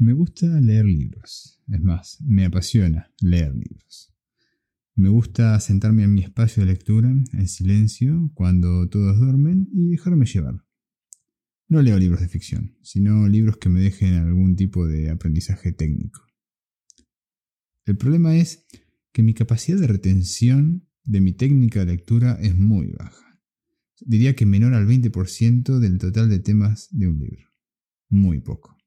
Me gusta leer libros. Es más, me apasiona leer libros. Me gusta sentarme en mi espacio de lectura, en silencio, cuando todos duermen y dejarme llevar. No leo libros de ficción, sino libros que me dejen algún tipo de aprendizaje técnico. El problema es que mi capacidad de retención de mi técnica de lectura es muy baja. Diría que menor al 20% del total de temas de un libro. Muy poco.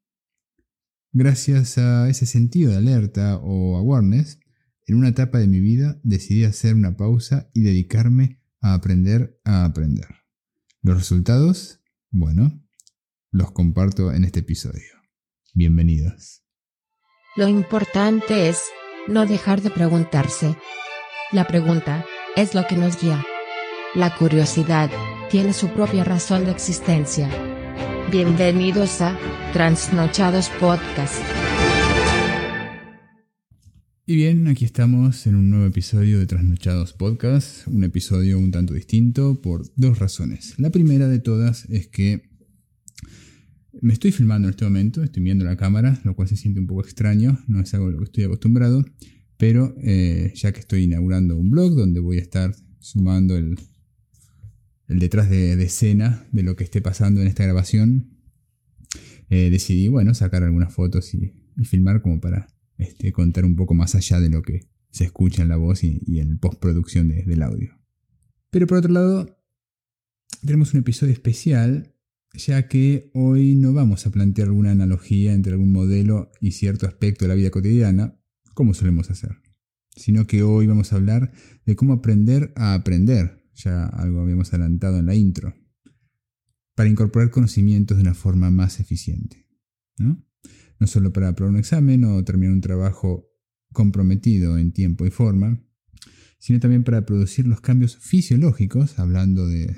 Gracias a ese sentido de alerta o awareness, en una etapa de mi vida decidí hacer una pausa y dedicarme a aprender a aprender. Los resultados, bueno, los comparto en este episodio. Bienvenidos. Lo importante es no dejar de preguntarse. La pregunta es lo que nos guía. La curiosidad tiene su propia razón de existencia. Bienvenidos a Transnochados Podcast. Y bien, aquí estamos en un nuevo episodio de Trasnochados Podcast, un episodio un tanto distinto por dos razones. La primera de todas es que me estoy filmando en este momento, estoy viendo la cámara, lo cual se siente un poco extraño, no es algo a lo que estoy acostumbrado, pero eh, ya que estoy inaugurando un blog donde voy a estar sumando el, el detrás de, escena de lo que esté pasando en esta grabación, eh, decidí, bueno, sacar algunas fotos y, filmar como para este, contar un poco más allá de lo que se escucha en la voz y, en postproducción del audio. Pero por otro lado, tenemos un episodio especial, ya que hoy no vamos a plantear alguna analogía entre algún modelo y cierto aspecto de la vida cotidiana, como solemos hacer, sino que hoy vamos a hablar de cómo aprender a aprender ya algo habíamos adelantado en la intro, para incorporar conocimientos de una forma más eficiente. ¿no? no solo para aprobar un examen o terminar un trabajo comprometido en tiempo y forma, sino también para producir los cambios fisiológicos, hablando de,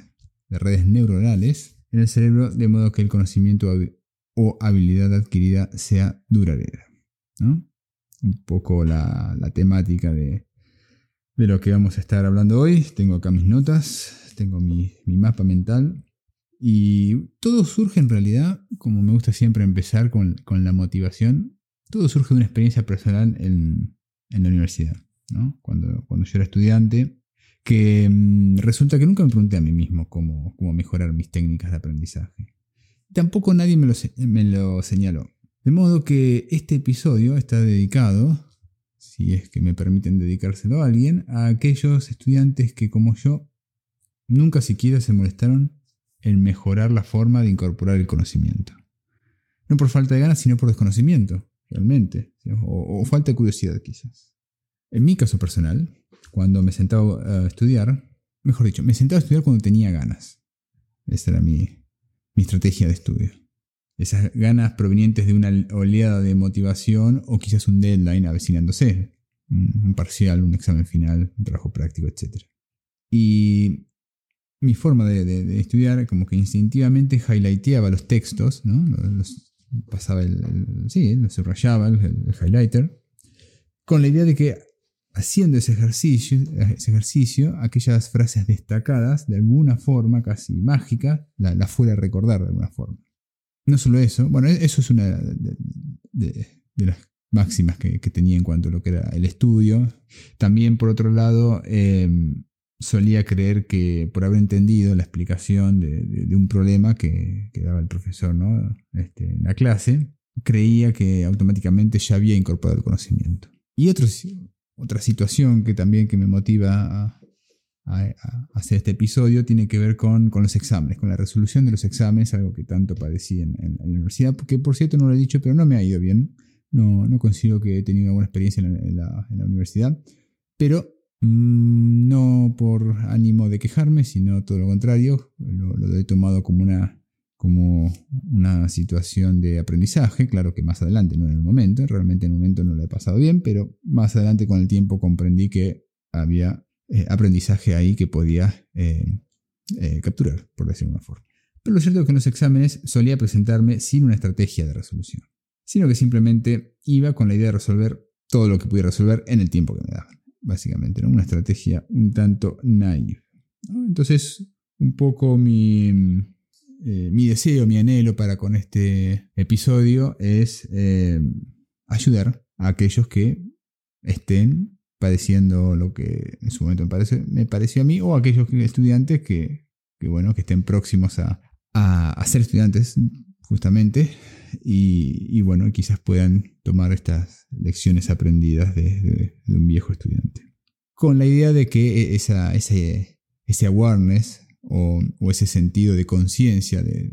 redes neuronales, en el cerebro, de modo que el conocimiento o habilidad adquirida sea duradera. ¿no? Un poco la temática de, de lo que vamos a estar hablando hoy. Tengo acá mis notas, tengo mi, mapa mental. Y todo surge en realidad, como me gusta siempre empezar con, la motivación, todo surge de una experiencia personal en, la universidad. Cuando, cuando yo era estudiante, que mm, resulta que nunca me pregunté a mí mismo cómo, cómo mejorar mis técnicas de aprendizaje. Tampoco nadie me lo señaló. De modo que este episodio está dedicado si es que me permiten dedicárselo a alguien, a aquellos estudiantes que como yo nunca siquiera se molestaron en mejorar la forma de incorporar el conocimiento. No por falta de ganas, sino por desconocimiento, realmente, o, falta de curiosidad quizás. En mi caso personal, cuando me sentaba a estudiar, mejor dicho, me sentaba a estudiar cuando tenía ganas. Esa era mi, mi estrategia de estudio esas ganas provenientes de una oleada de motivación o quizás un deadline avecinándose, un parcial, un examen final, un trabajo práctico, etc. Y mi forma de, estudiar como que instintivamente highlighteaba los textos, ¿no? Los, pasaba el, sí, lo subrayaba el, highlighter, con la idea de que haciendo ese ejercicio, ese ejercicio, aquellas frases destacadas, de alguna forma casi mágica, la, la fuera a recordar de alguna forma. No solo eso, bueno, e-, eso es una de, las máximas que, tenía en cuanto a lo que era el estudio. También, por otro lado, em, solía creer que por haber entendido la explicación de, un problema que, daba el profesor ¿no? este, en la clase, creía que automáticamente ya había incorporado el conocimiento. Y otra situación que también que me motiva a, a, hacer este episodio tiene que ver con, los exámenes, con la resolución de los exámenes, algo que tanto padecí en, la universidad, porque por cierto no lo he dicho, pero no me ha ido bien. No, no considero que he tenido una buena experiencia en la, universidad, pero mm, no por ánimo de quejarme, sino todo lo contrario, lo, he tomado como una, como una situación de aprendizaje, claro que más adelante, no en el momento, realmente en el momento no lo he pasado bien, pero más adelante con el tiempo comprendí que había eh, aprendizaje ahí que podía eh, eh, capturar, por decirlo de una forma. Pero lo cierto es que en los exámenes solía presentarme sin una estrategia de resolución, sino que simplemente iba con la idea de resolver todo lo que pudiera resolver en el tiempo que me daban. Básicamente, una estrategia un tanto naive. Entonces, un poco mi, mi deseo, mi anhelo para con este episodio es ayudar a aquellos que estén padeciendo lo que en su momento me, parece, me pareció a mí, o aquellos estudiantes que, bueno, que estén próximos a, ser estudiantes, justamente, y, bueno, quizás puedan tomar estas lecciones aprendidas de, un viejo estudiante. Con la idea de que esa, ese, ese awareness o, ese sentido de conciencia de,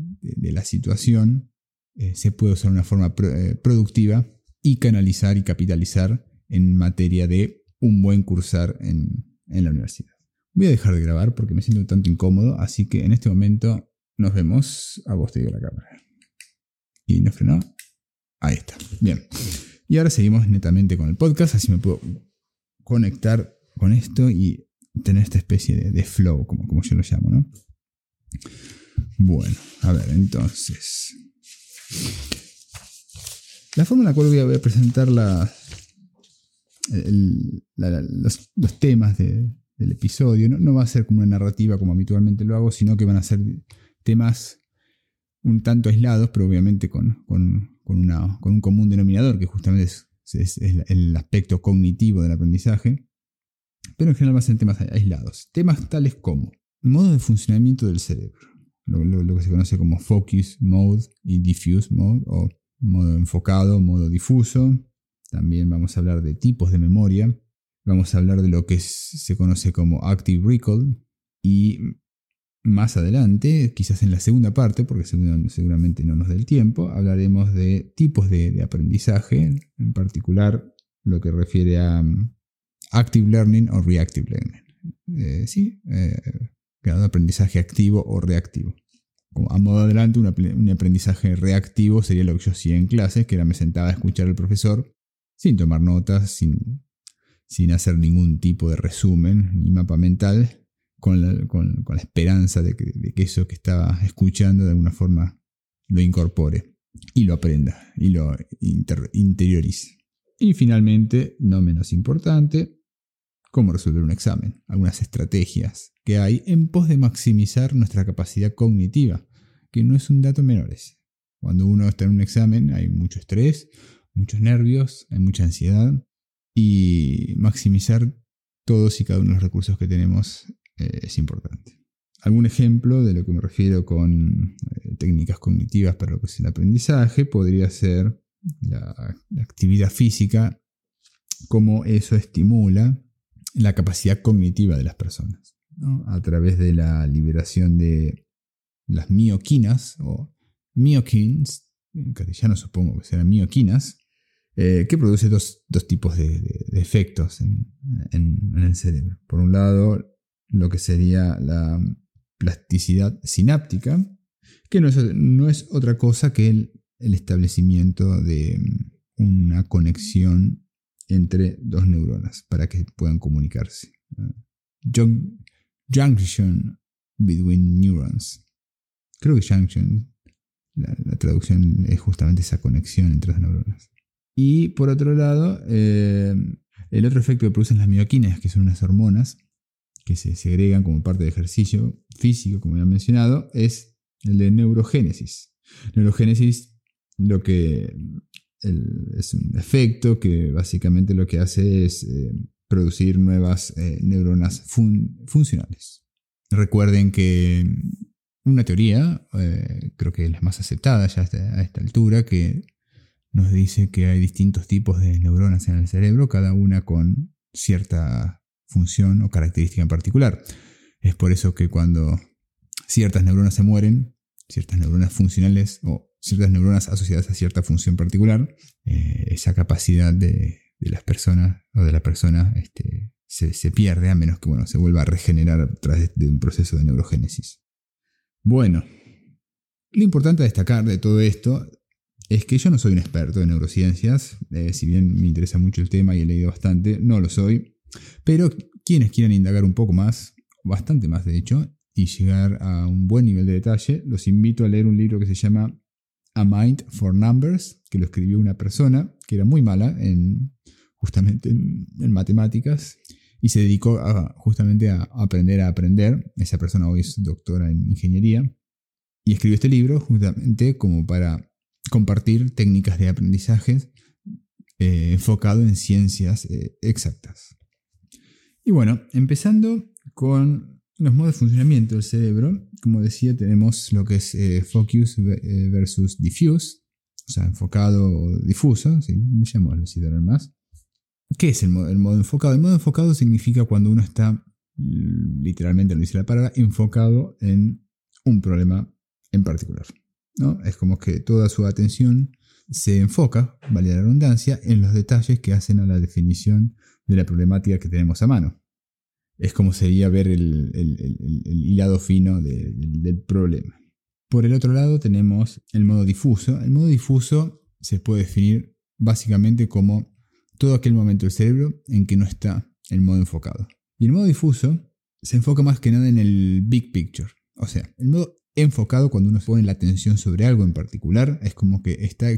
la situación eh, se puede usar de una forma eh, productiva y canalizar y capitalizar en materia de un buen cursar en, la universidad. Voy a dejar de grabar porque me siento un tanto incómodo, así que en este momento nos vemos. A vos te digo la cámara. Y nos frenó. Ahí está. Bien. Y ahora seguimos netamente con el podcast, así me puedo conectar con esto y tener esta especie de, flow, como, como yo lo llamo, ¿no? Bueno, a ver, entonces. La forma en la cual voy a, presentar los, temas del episodio no, va a ser como una narrativa como habitualmente lo hago, sino que van a ser temas un tanto aislados, pero obviamente con, un común denominador, que justamente es el aspecto cognitivo del aprendizaje pero en general va a ser temas aislados. Temas tales como modo de funcionamiento del cerebro, lo, que se conoce como focus mode y diffuse mode, o modo enfocado, modo difuso. También vamos a hablar de tipos de memoria. Vamos a hablar de lo que se conoce como active recall. Y más adelante, quizás en la segunda parte, porque seguramente no nos dé el tiempo, hablaremos de tipos de aprendizaje, en particular lo que refiere a active learning o reactive learning. Eh, sí, eh, aprendizaje activo o reactivo. Como a modo adelante, un, aprendizaje reactivo sería lo que yo hacía en clases, que era me sentaba a escuchar al profesor sin tomar notas, sin, sin hacer ningún tipo de resumen ni mapa mental, con la, esperanza de que, eso que estaba escuchando de alguna forma lo incorpore y lo aprenda y lo interiorice. Y finalmente, no menos importante, cómo resolver un examen, algunas estrategias que hay en pos de maximizar nuestra capacidad cognitiva, que no es un dato menor. Cuando uno está en un examen hay mucho estrés, muchos nervios, hay mucha ansiedad y maximizar todos y cada uno de los recursos que tenemos eh, es importante. Algún ejemplo de lo que me refiero con eh, técnicas cognitivas para lo que es el aprendizaje podría ser la, actividad física, cómo eso estimula la capacidad cognitiva de las personas, a través de la liberación de las mioquinas o miokins, en castellano supongo que serán mioquinas, eh, que produce dos, tipos de, efectos en, el cerebro. Por un lado, lo que sería la plasticidad sináptica, que no es, otra cosa que el establecimiento de una conexión entre dos neuronas para que puedan comunicarse. junction between neurons. Creo que junction, la, traducción es justamente esa conexión entre dos neuronas. Y por otro lado, eh, el otro efecto que producen las mioquinas, que son unas hormonas que se segregan como parte del ejercicio físico, como ya he mencionado, es el de neurogénesis. Neurogénesis lo que es un efecto que básicamente lo que hace es eh, producir nuevas eh, neuronas funcionales. Recuerden que una teoría, creo que es la más aceptada ya a esta altura, que nos dice que hay distintos tipos de neuronas en el cerebro, cada una con cierta función o característica en particular. Es por eso que cuando ciertas neuronas se mueren, ciertas neuronas funcionales o ciertas neuronas asociadas a cierta función particular, eh, esa capacidad de, las personas o de la persona este, se, pierde a menos que bueno, se vuelva a regenerar a través de un proceso de neurogénesis. Bueno, lo importante a destacar de todo esto es que yo no soy un experto en neurociencias, eh, si bien me interesa mucho el tema y he leído bastante, no lo soy, pero quienes quieran indagar un poco más, bastante más de hecho, y llegar a un buen nivel de detalle, los invito a leer un libro que se llama a Mind for Numbers, que lo escribió una persona que era muy mala en, justamente en, matemáticas y se dedicó justamente a aprender a aprender. Esa persona hoy es doctora en ingeniería Y escribió este libro justamente como para compartir técnicas de aprendizaje eh, enfocado en ciencias eh, exactas. Y bueno, empezando con los modos de funcionamiento del cerebro, como decía, tenemos lo que es eh, focus versus diffuse, o sea, enfocado o difuso, ¿sí? así de más. ¿Qué es el modo, el modo enfocado? El modo enfocado significa cuando uno está, literalmente lo dice la palabra, enfocado en un problema en particular. ¿No? Es como que toda su atención se enfoca, vale la redundancia, en los detalles que hacen a la definición de la problemática que tenemos a mano. Es como sería ver el, hilado fino del problema. Por el otro lado tenemos el modo difuso. El modo difuso se puede definir básicamente como todo aquel momento del cerebro en que no está el modo enfocado. Y el modo difuso se enfoca más que nada en el big picture. O sea, el modo enfocado cuando uno pone la atención sobre algo en particular es como que está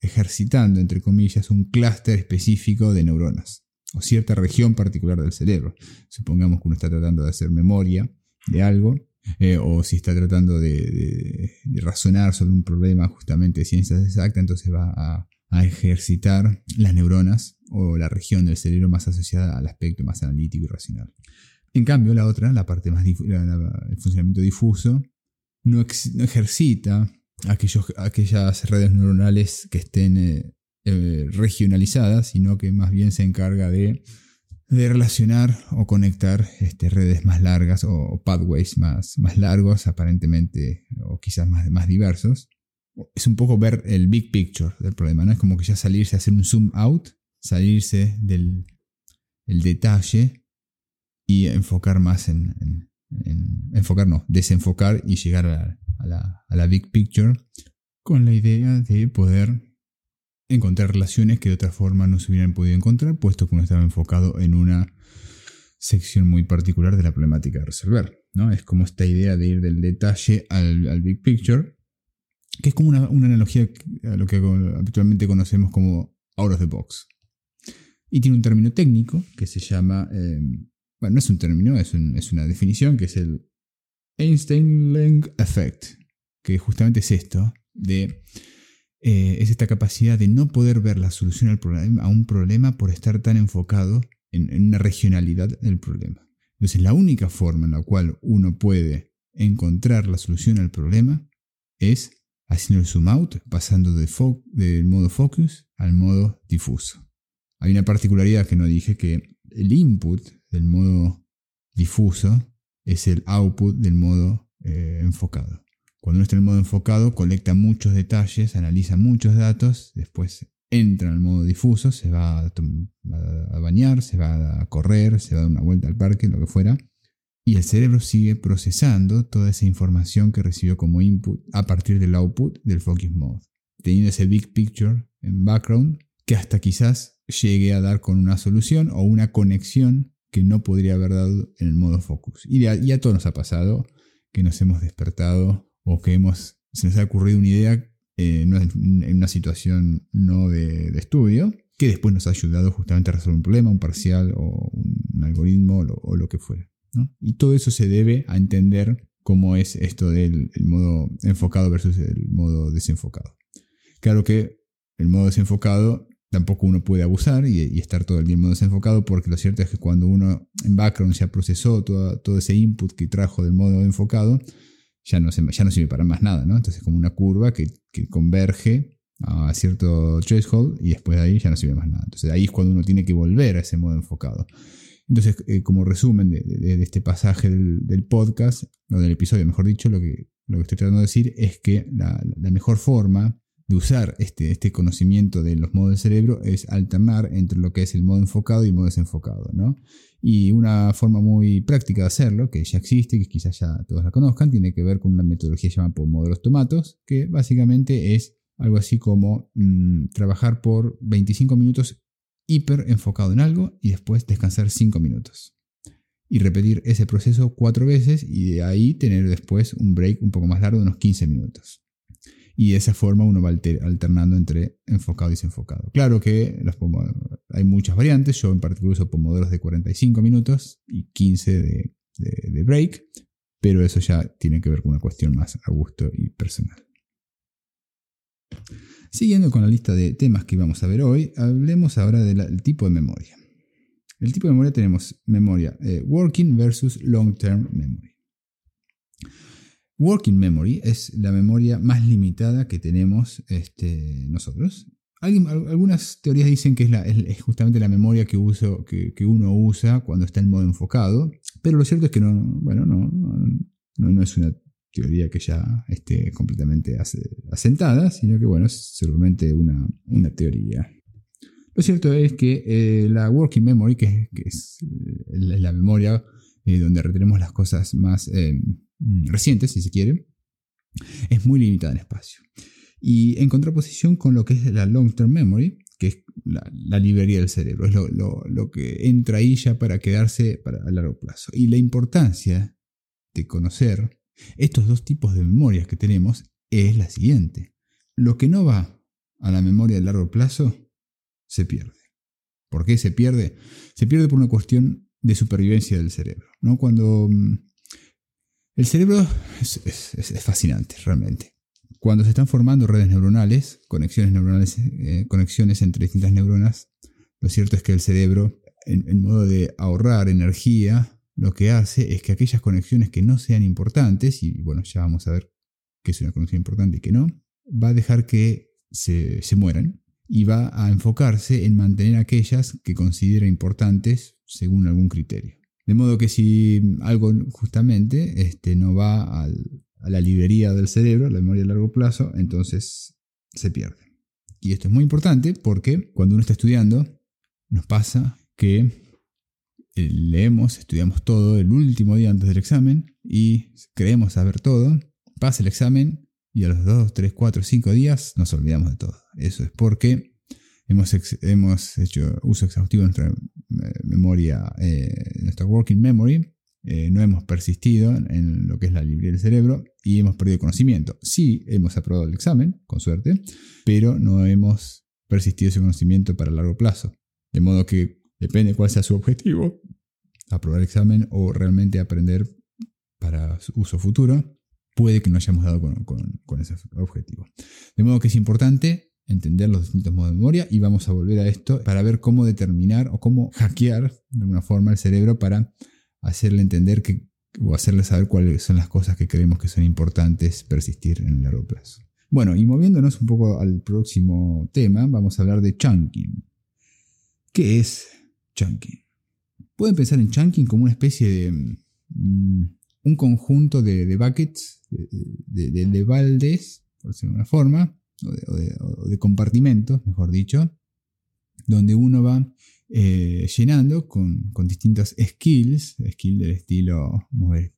ejercitando, entre comillas, un clúster específico de neuronas o cierta región particular del cerebro. Supongamos que uno está tratando de hacer memoria de algo, eh, o si está tratando de, razonar sobre un problema justamente de ciencias exactas, entonces va a, ejercitar las neuronas o la región del cerebro más asociada al aspecto más analítico y racional. En cambio, la otra, la parte más el funcionamiento difuso, no, ejercita aquellas redes neuronales que estén eh, eh, regionalizadas, sino que más bien se encarga de, relacionar o conectar este, redes más largas o, pathways más, largos, aparentemente, o quizás más, más diversos. Es un poco ver el big picture del problema, ¿no? Es como que ya salirse hacer un zoom out, salirse del el detalle y enfocar más en enfocar, no, desenfocar y llegar a la, a la big picture con la idea de poder encontrar relaciones que de otra forma no se hubieran podido encontrar, puesto que uno estaba enfocado en una sección muy particular de la problemática a resolver. ¿no? Es como esta idea de ir del detalle al, big picture, que es como una, analogía a lo que habitualmente conocemos como out of the box. Y tiene un término técnico que se llama eh, bueno, no es un término, es, una definición que es el Einstein-Lang Effect, que justamente es esto, de, eh, es esta capacidad de no poder ver la solución al problema, a un problema por estar tan enfocado en, una regionalidad del problema. Entonces, la única forma en la cual uno puede encontrar la solución al problema es haciendo el zoom out, pasando de del modo focus al modo difuso. Hay una particularidad que no dije que el input del modo difuso es el output del modo eh, enfocado. Cuando uno está en el modo enfocado, colecta muchos detalles, analiza muchos datos, después entra en el modo difuso, se va a, a, bañar, se va a correr, se va a dar una vuelta al parque, lo que fuera, y el cerebro sigue procesando toda esa información que recibió como input a partir del output del focus mode, teniendo ese big picture en background que hasta quizás llegue a dar con una solución o una conexión que no podría haber dado en el modo focus. Y ya, todo nos ha pasado, que nos hemos despertado o que hemos, se nos ha ocurrido una idea eh, en una situación no de, estudio, que después nos ha ayudado justamente a resolver un problema, un parcial o un algoritmo o lo, que fuera. Y todo eso se debe a entender cómo es esto del modo enfocado versus el modo desenfocado. Claro que el modo desenfocado tampoco uno puede abusar y, estar todo el modo desenfocado, porque lo cierto es que cuando uno en background ya procesó todo, ese input que trajo del modo enfocado, ya no, se, ya no sirve para más nada, ¿no? Entonces es como una curva que, converge a cierto threshold y después de ahí ya no sirve más nada. Entonces ahí es cuando uno tiene que volver a ese modo enfocado. Entonces, eh, como resumen de, este pasaje del, podcast, o del episodio, mejor dicho, lo que, lo que estoy tratando de decir es que la mejor forma de usar este, este conocimiento de los modos del cerebro es alternar entre lo que es el modo enfocado y el modo desenfocado. ¿no? Y una forma muy práctica de hacerlo, que ya existe, que quizás ya todos la conozcan, tiene que ver con una metodología llamada modelos Tomatos, que básicamente es algo así como mm, trabajar por 25 minutos hiper enfocado en algo y después descansar 5 minutos. Y repetir ese proceso cuatro veces y de ahí tener después un break un poco más largo de unos 15 minutos y de esa forma uno va alternando entre enfocado y desenfocado. Claro que hay muchas variantes, yo en particular uso pomodoros de 45 minutos y 15 de, break, pero eso ya tiene que ver con una cuestión más a gusto y personal. Siguiendo con la lista de temas que vamos a ver hoy, hablemos ahora del tipo de memoria. El tipo de memoria tenemos memoria eh, working versus long term memory. Working memory es la memoria más limitada que tenemos este, nosotros. algunas teorías dicen que es, justamente la memoria que, uno usa cuando está en modo enfocado, pero lo cierto es que no, bueno, no, no es una teoría que ya esté completamente asentada, sino que bueno, es solamente una, teoría. Lo cierto es que eh, la working memory, que, es eh, la, memoria eh, donde retenemos las cosas más recientes, si se quiere, es muy limitada en espacio. Y en contraposición con lo que es la long-term memory, que es la, librería del cerebro, es lo, que entra ahí ya para quedarse para a largo plazo. Y la importancia de conocer estos dos tipos de memorias que tenemos es la siguiente. Lo que no va a la memoria de largo plazo se pierde. ¿Por qué se pierde? Se pierde por una cuestión de supervivencia del cerebro. ¿no? Cuando mm, el cerebro es, fascinante, realmente. Cuando se están formando redes neuronales, conexiones neuronales, eh, conexiones entre distintas neuronas, lo cierto es que el cerebro, en modo de ahorrar energía, lo que hace es que aquellas conexiones que no sean importantes, y bueno, ya vamos a ver qué es una conexión importante y qué no, va a dejar que se, mueran y va a enfocarse en mantener aquellas que considera importantes según algún criterio. De modo que si algo justamente este, no va a la librería del cerebro, la memoria a largo plazo, entonces se pierde. Y esto es muy importante porque cuando uno está estudiando, nos pasa que eh, leemos, estudiamos todo el último día antes del examen y creemos saber todo, pasa el examen y a los 2, 3, 4, 5 días nos olvidamos de todo. Eso es porque hemos, hecho uso exhaustivo de nuestra eh, memoria, eh, nuestra working memory, no hemos persistido en lo que es la librería del cerebro y hemos perdido conocimiento. Sí hemos aprobado el examen, con suerte, pero no hemos persistido ese conocimiento para largo plazo. De modo que Depende cuál sea su objetivo, aprobar el examen o realmente aprender para uso futuro, puede que no hayamos dado con, ese objetivo. De modo que es importante entender los distintos modos de memoria y vamos a volver a esto para ver cómo determinar o cómo hackear de alguna forma el cerebro para hacerle entender que, o hacerle saber cuáles son las cosas que creemos que son importantes persistir en el largo plazo. Bueno, y moviéndonos un poco al próximo tema, vamos a hablar de chunking. ¿Qué es chunking. Pueden pensar en chunking como una especie de mm, un conjunto de, buckets, de, baldes, por decirlo de alguna forma, o de, compartimentos, mejor dicho, donde uno va eh, llenando con, distintas skills, skill del estilo mover,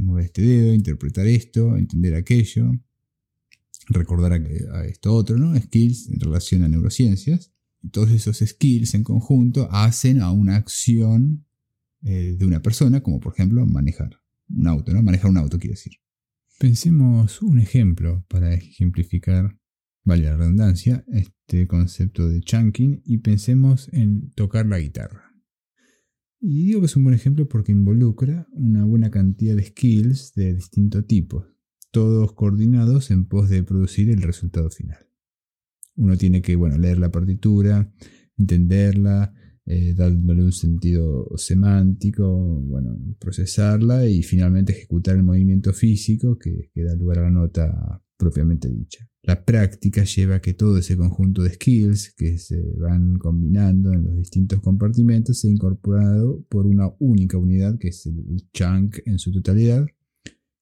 mover este dedo, interpretar esto, entender aquello, recordar a, esto otro, ¿no? Skills en relación a neurociencias todos esos skills en conjunto hacen a una acción eh, de una persona, como por ejemplo manejar un auto, ¿no? Manejar un auto quiere decir. Pensemos un ejemplo para ejemplificar, vale la redundancia, este concepto de chunking y pensemos en tocar la guitarra. Y digo que es un buen ejemplo porque involucra una buena cantidad de skills de distinto tipo, todos coordinados en pos de producir el resultado final. Uno tiene que bueno, leer la partitura, entenderla, eh, darle un sentido semántico, bueno, procesarla y finalmente ejecutar el movimiento físico que, da lugar a la nota propiamente dicha. La práctica lleva a que todo ese conjunto de skills que se van combinando en los distintos compartimentos sea incorporado por una única unidad que es el chunk en su totalidad,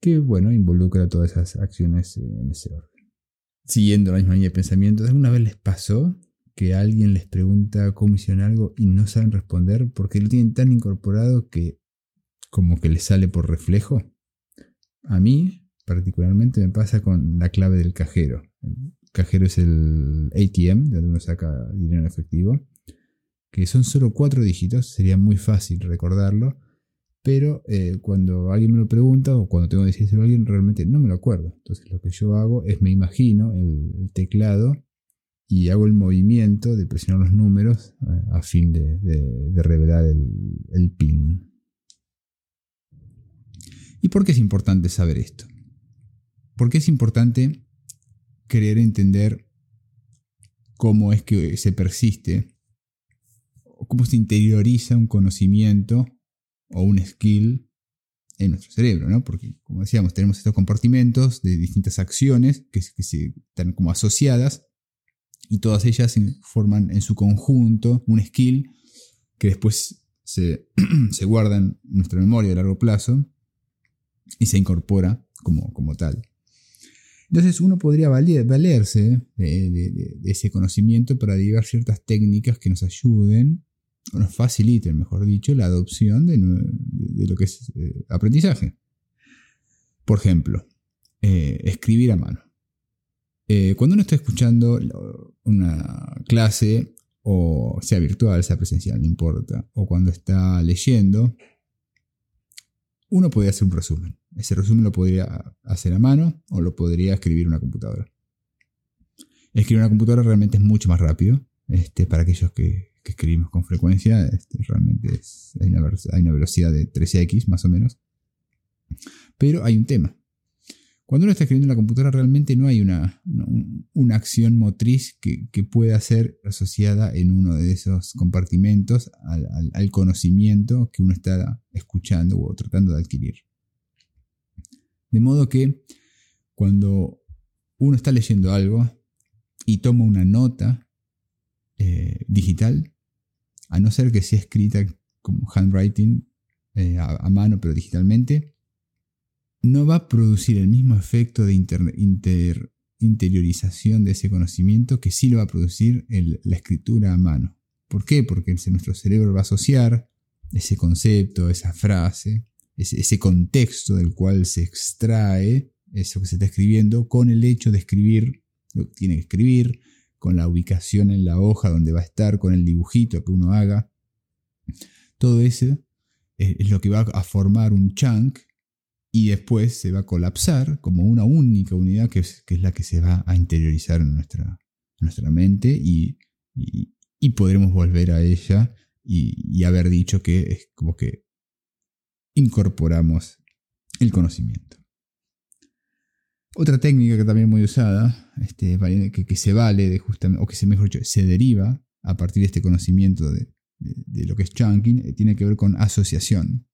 que bueno, involucra todas esas acciones en ese orden siguiendo la misma línea de pensamiento, ¿alguna vez les pasó que alguien les pregunta cómo hicieron algo y no saben responder porque lo tienen tan incorporado que como que les sale por reflejo? A mí, particularmente, me pasa con la clave del cajero. El cajero es el ATM, de donde uno saca dinero en efectivo, que son solo cuatro dígitos, sería muy fácil recordarlo pero eh, cuando alguien me lo pregunta o cuando tengo que decírselo a alguien, realmente no me lo acuerdo. Entonces lo que yo hago es me imagino el, teclado y hago el movimiento de presionar los números eh, a fin de, revelar el, el, pin. ¿Y por qué es importante saber esto? ¿Por qué es importante querer entender cómo es que se persiste, cómo se interioriza un conocimiento o un skill en nuestro cerebro, ¿no? Porque, como decíamos, tenemos estos compartimentos de distintas acciones que, se, están como asociadas y todas ellas forman en su conjunto un skill que después se, se guarda en nuestra memoria a largo plazo y se incorpora como, como tal. Entonces uno podría valerse de, ese conocimiento para derivar ciertas técnicas que nos ayuden, o nos faciliten, mejor dicho, la adopción de, lo que es eh, aprendizaje. Por ejemplo, eh, escribir a mano. Eh, cuando uno está escuchando una clase, o sea virtual, sea presencial, no importa, o cuando está leyendo, uno puede hacer un resumen. Ese resumen lo podría hacer a mano o lo podría escribir una computadora. Escribir una computadora realmente es mucho más rápido. Este, para aquellos que, escribimos con frecuencia, este, realmente hay una velocidad de 13x más o menos. Pero hay un tema. Cuando uno está escribiendo en la computadora realmente no hay una, una, acción motriz que, pueda ser asociada en uno de esos compartimentos al, conocimiento que uno está escuchando o tratando de adquirir. De modo que cuando uno está leyendo algo y toma una nota eh, digital, a no ser que sea escrita como handwriting eh, a mano pero digitalmente, no va a producir el mismo efecto de interiorización de ese conocimiento que sí lo va a producir la escritura a mano. ¿Por qué? Porque nuestro cerebro va a asociar ese concepto, esa frase, ese, contexto del cual se extrae eso que se está escribiendo con el hecho de escribir lo que tiene que escribir, con la ubicación en la hoja donde va a estar, con el dibujito que uno haga. Todo eso es lo que va a formar un chunk y después se va a colapsar como una única unidad que es, la que se va a interiorizar en nuestra, nuestra mente y, podremos volver a ella y, haber dicho que es como que incorporamos el conocimiento. Otra técnica que también muy usada, este, que, se vale de o que se mejor dicho, se deriva a partir de este conocimiento de, de lo que es chunking, eh, tiene que ver con asociación.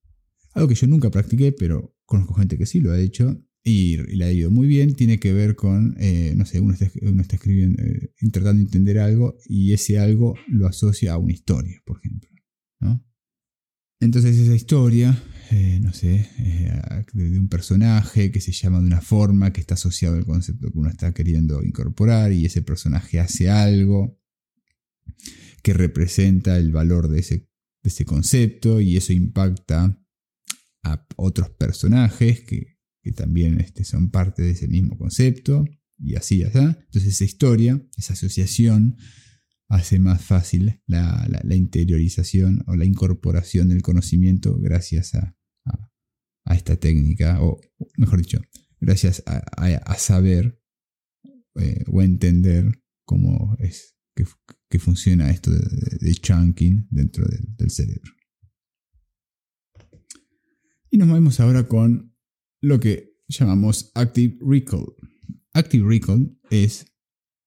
Algo que yo nunca practiqué, pero conozco gente que sí lo ha hecho y, le ha ido muy bien. Tiene que ver con, eh, no sé, uno está, escribiendo, eh, tratando de entender algo y ese algo lo asocia a una historia, por ejemplo. Entonces esa historia, eh, no sé, de, un personaje que se llama de una forma que está asociado al concepto que uno está queriendo incorporar y ese personaje hace algo que representa el valor de ese, de ese concepto y eso impacta a otros personajes que, también este, son parte de ese mismo concepto y así, allá. Entonces esa historia, esa asociación hace más fácil la, interiorización o la incorporación del conocimiento gracias a, esta técnica, o mejor dicho, gracias a, saber eh, o entender cómo es que, funciona esto de, chunking dentro del cerebro. Y nos movemos ahora con lo que llamamos Active Recall. Active Recall es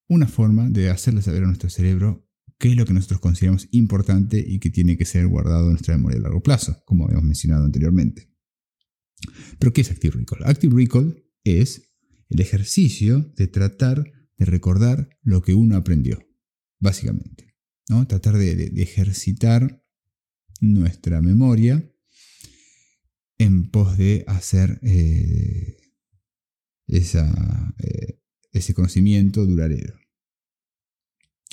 una forma de hacerle saber a nuestro cerebro qué es lo que nosotros consideramos importante y que tiene que ser guardado en nuestra memoria a largo plazo, como habíamos mencionado anteriormente. Pero ¿qué es Active Recall? Active Recall es el ejercicio de tratar de recordar lo que uno aprendió, básicamente. ¿no? Tratar de ejercitar nuestra memoria en pos de hacer eh, eh, ese conocimiento duradero.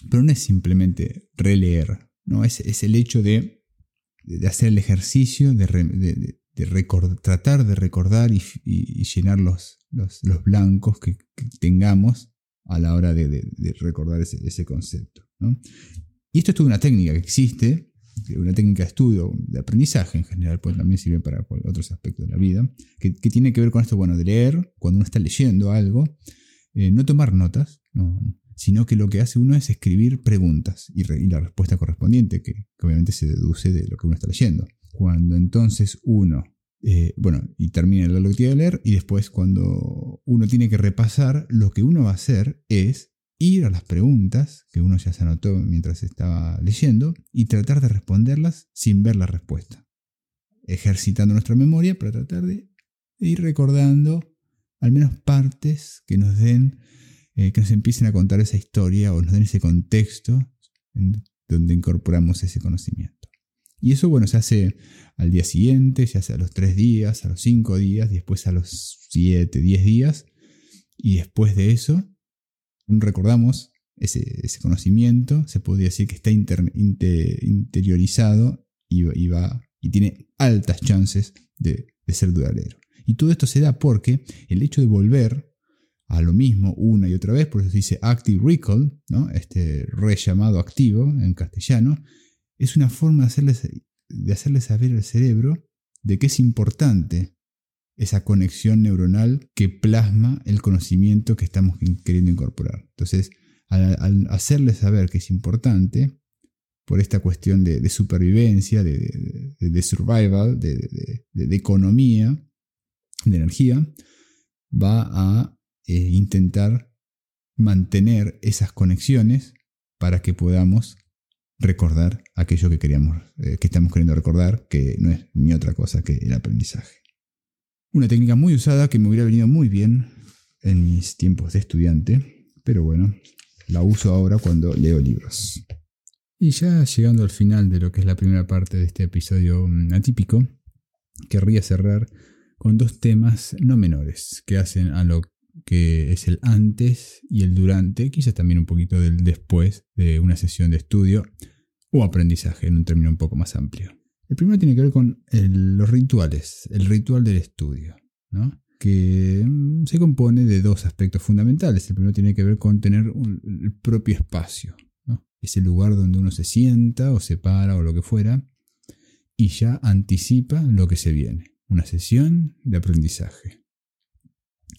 Pero no es simplemente releer, ¿no? es, es el hecho de, hacer el ejercicio, de, tratar de recordar y, llenar los, los, blancos que, tengamos a la hora de, recordar ese, concepto. Y esto es toda una técnica que existe, una técnica de estudio, de aprendizaje en general, pues también sirve para otros aspectos de la vida, que, tiene que ver con esto, bueno, de leer, cuando uno está leyendo algo, eh, no tomar notas, sino que lo que hace uno es escribir preguntas y, la respuesta correspondiente, que, obviamente se deduce de lo que uno está leyendo. Cuando entonces uno eh, bueno, y termina lo que tiene que leer, y después cuando uno tiene que repasar, lo que uno va a hacer es ir a las preguntas que uno ya se anotó mientras estaba leyendo y tratar de responderlas sin ver la respuesta. Ejercitando nuestra memoria para tratar de ir recordando al menos partes que nos den, eh, que nos empiecen a contar esa historia o nos den ese contexto en donde incorporamos ese conocimiento. Y eso, bueno, se hace al día siguiente, se hace a los tres días, a los cinco días, después a los siete, diez días. Y después de eso, recordamos ese, conocimiento, se podría decir que está interiorizado y, va, y tiene altas chances de, ser duradero. Y todo esto se da porque el hecho de volver a lo mismo una y otra vez, por eso se dice active recall, ¿no? este re llamado activo en castellano, es una forma de hacerles, de hacerle saber al cerebro de que es importante esa conexión neuronal que plasma el conocimiento que estamos queriendo incorporar. Entonces, al, hacerle saber que es importante, por esta cuestión de, supervivencia, de, survival, de, economía, de energía, va a eh, intentar mantener esas conexiones para que podamos recordar aquello que queríamos, eh, que estamos queriendo recordar, que no es ni otra cosa que el aprendizaje. Una técnica muy usada que me hubiera venido muy bien en mis tiempos de estudiante, pero bueno, la uso ahora cuando leo libros. Y ya llegando al final de lo que es la primera parte de este episodio mm, atípico, querría cerrar con dos temas no menores que hacen a lo que es el antes y el durante, quizás también un poquito del después de una sesión de estudio o aprendizaje en un término un poco más amplio. El primero tiene que ver con los rituales, el ritual del estudio, ¿no? que mm, se compone de dos aspectos fundamentales. El primero tiene que ver con tener el propio espacio, ese lugar donde uno se sienta o se para o lo que fuera, y ya anticipa lo que se viene, una sesión de aprendizaje.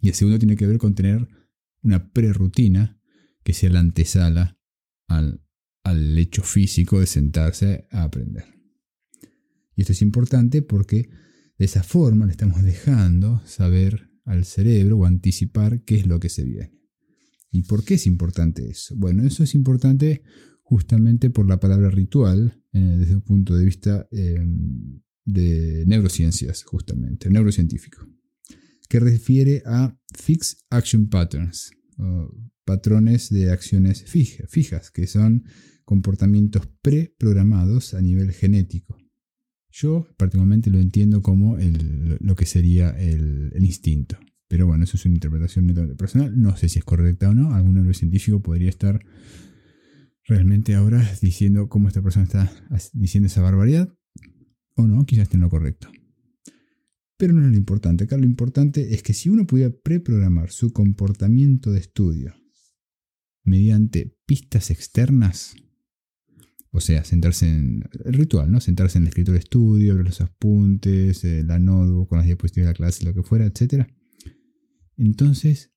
Y el segundo tiene que ver con tener una prerutina que sea la antesala al, al hecho físico de sentarse a aprender. Y esto es importante porque de esa forma le estamos dejando saber al cerebro o anticipar qué es lo que se viene. ¿Y por qué es importante eso? Bueno, eso es importante justamente por la palabra ritual eh, desde un punto de vista em, de neurociencias, justamente, neurocientífico que refiere a Fixed Action Patterns, patrones de acciones fijas, que son comportamientos preprogramados a nivel genético. Yo particularmente lo entiendo como lo que sería el, instinto. Pero bueno, eso es una interpretación personal. No sé si es correcta o no. Algún neurocientífico podría estar realmente ahora diciendo cómo esta persona está diciendo esa barbaridad. O no, quizás esté en lo correcto. Pero no es lo importante. Acá lo importante es que si uno pudiera preprogramar su comportamiento de estudio mediante pistas externas, o sea, sentarse en el ritual, ¿no? Sentarse en el escritorio de estudio, ver los apuntes, eh, la notebook con las diapositivas de la clase, lo que fuera, etc. Entonces,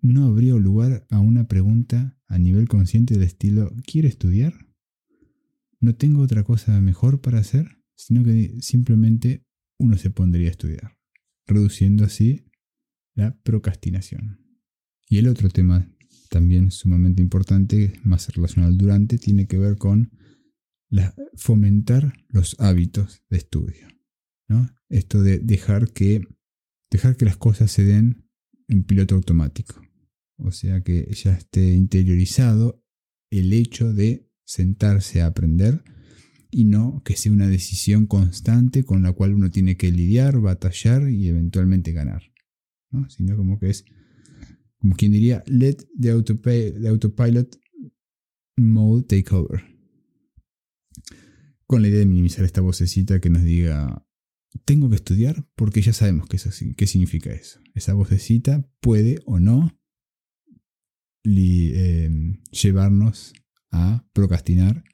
no habría lugar a una pregunta a nivel consciente del estilo, ¿quiere estudiar? ¿No tengo otra cosa mejor para hacer? Sino que simplemente uno se pondría a estudiar, reduciendo así la procrastinación. Y el otro tema también sumamente importante, más relacionado al durante, tiene que ver con fomentar los hábitos de estudio. ¿no? Esto de dejar que, dejar que las cosas se den en piloto automático. O sea que ya esté interiorizado el hecho de sentarse a aprender y no que sea una decisión constante con la cual uno tiene que lidiar, batallar y eventualmente ganar. ¿no? Sino como que es, como quien diría, let the, autopilot mode take over. Con la idea de minimizar esta vocecita que nos diga, tengo que estudiar porque ya sabemos qué, significa eso. Esa vocecita puede o no eh, llevarnos a procrastinar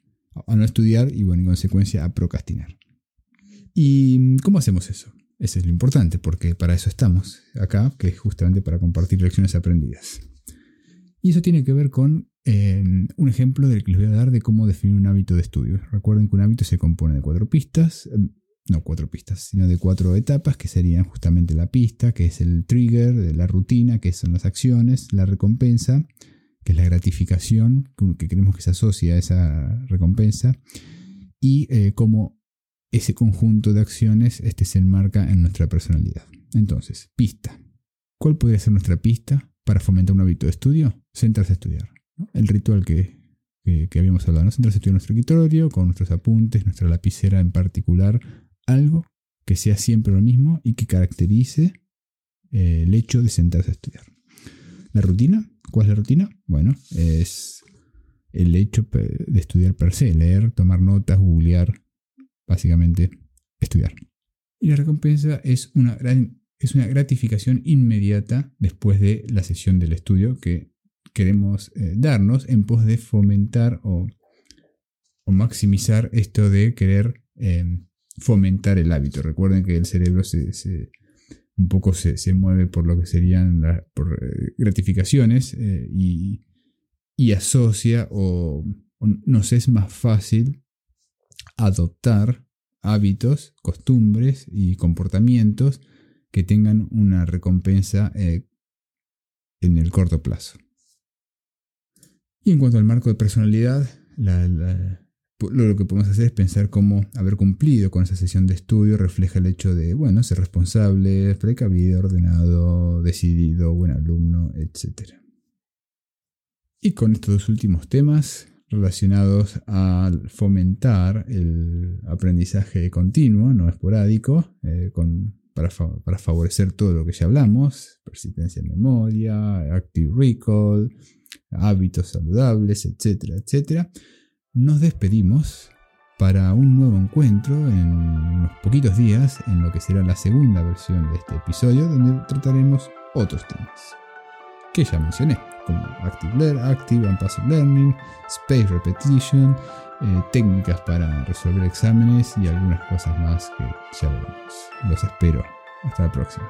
a no estudiar y, bueno, en consecuencia a procrastinar. ¿Y cómo hacemos eso? Eso es lo importante, porque para eso estamos acá, que es justamente para compartir lecciones aprendidas. Y eso tiene que ver con eh, un ejemplo del que les voy a dar de cómo definir un hábito de estudio. Recuerden que un hábito se compone de cuatro pistas. no cuatro pistas, sino de cuatro etapas que serían justamente la pista, que es el trigger de la rutina, que son las acciones, la recompensa, que es la gratificación que queremos que se asocie a esa recompensa, y eh, cómo ese conjunto de acciones este, se enmarca en nuestra personalidad. Entonces, pista. ¿Cuál podría ser nuestra pista para fomentar un hábito de estudio? Sentarse a estudiar. El ritual que, habíamos hablado, ¿no? sentarse a estudiar en nuestro escritorio, con nuestros apuntes, nuestra lapicera en particular, algo que sea siempre lo mismo y que caracterice eh, el hecho de sentarse a estudiar. La rutina, ¿cuál es la rutina? Bueno, es el hecho de estudiar per se, leer, tomar notas, googlear, básicamente estudiar. Y la recompensa es una, es una gratificación inmediata después de la sesión del estudio que queremos eh, darnos en pos de fomentar o, maximizar esto de querer em, fomentar el hábito. Recuerden que el cerebro se, un poco se, mueve por lo que serían las eh, gratificaciones eh, y, asocia o, nos es más fácil adoptar hábitos, costumbres y comportamientos que tengan una recompensa en el corto plazo. Y en cuanto al marco de personalidad, lo que podemos hacer es pensar cómo haber cumplido con esa sesión de estudio refleja el hecho de, bueno, ser responsable, precavido, ordenado, decidido, buen alumno, etc. Y con estos dos últimos temas relacionados a fomentar el aprendizaje continuo, no esporádico, eh, para, para, favorecer todo lo que ya hablamos, persistencia en memoria, active recall, hábitos saludables, etcétera, etcétera nos despedimos para un nuevo encuentro en unos poquitos días en lo que será la segunda versión de este episodio donde trataremos otros temas que ya mencioné como Active, active and Passive Learning, Space Repetition, eh, técnicas para resolver exámenes y algunas cosas más que ya veremos. Los espero. Hasta la próxima.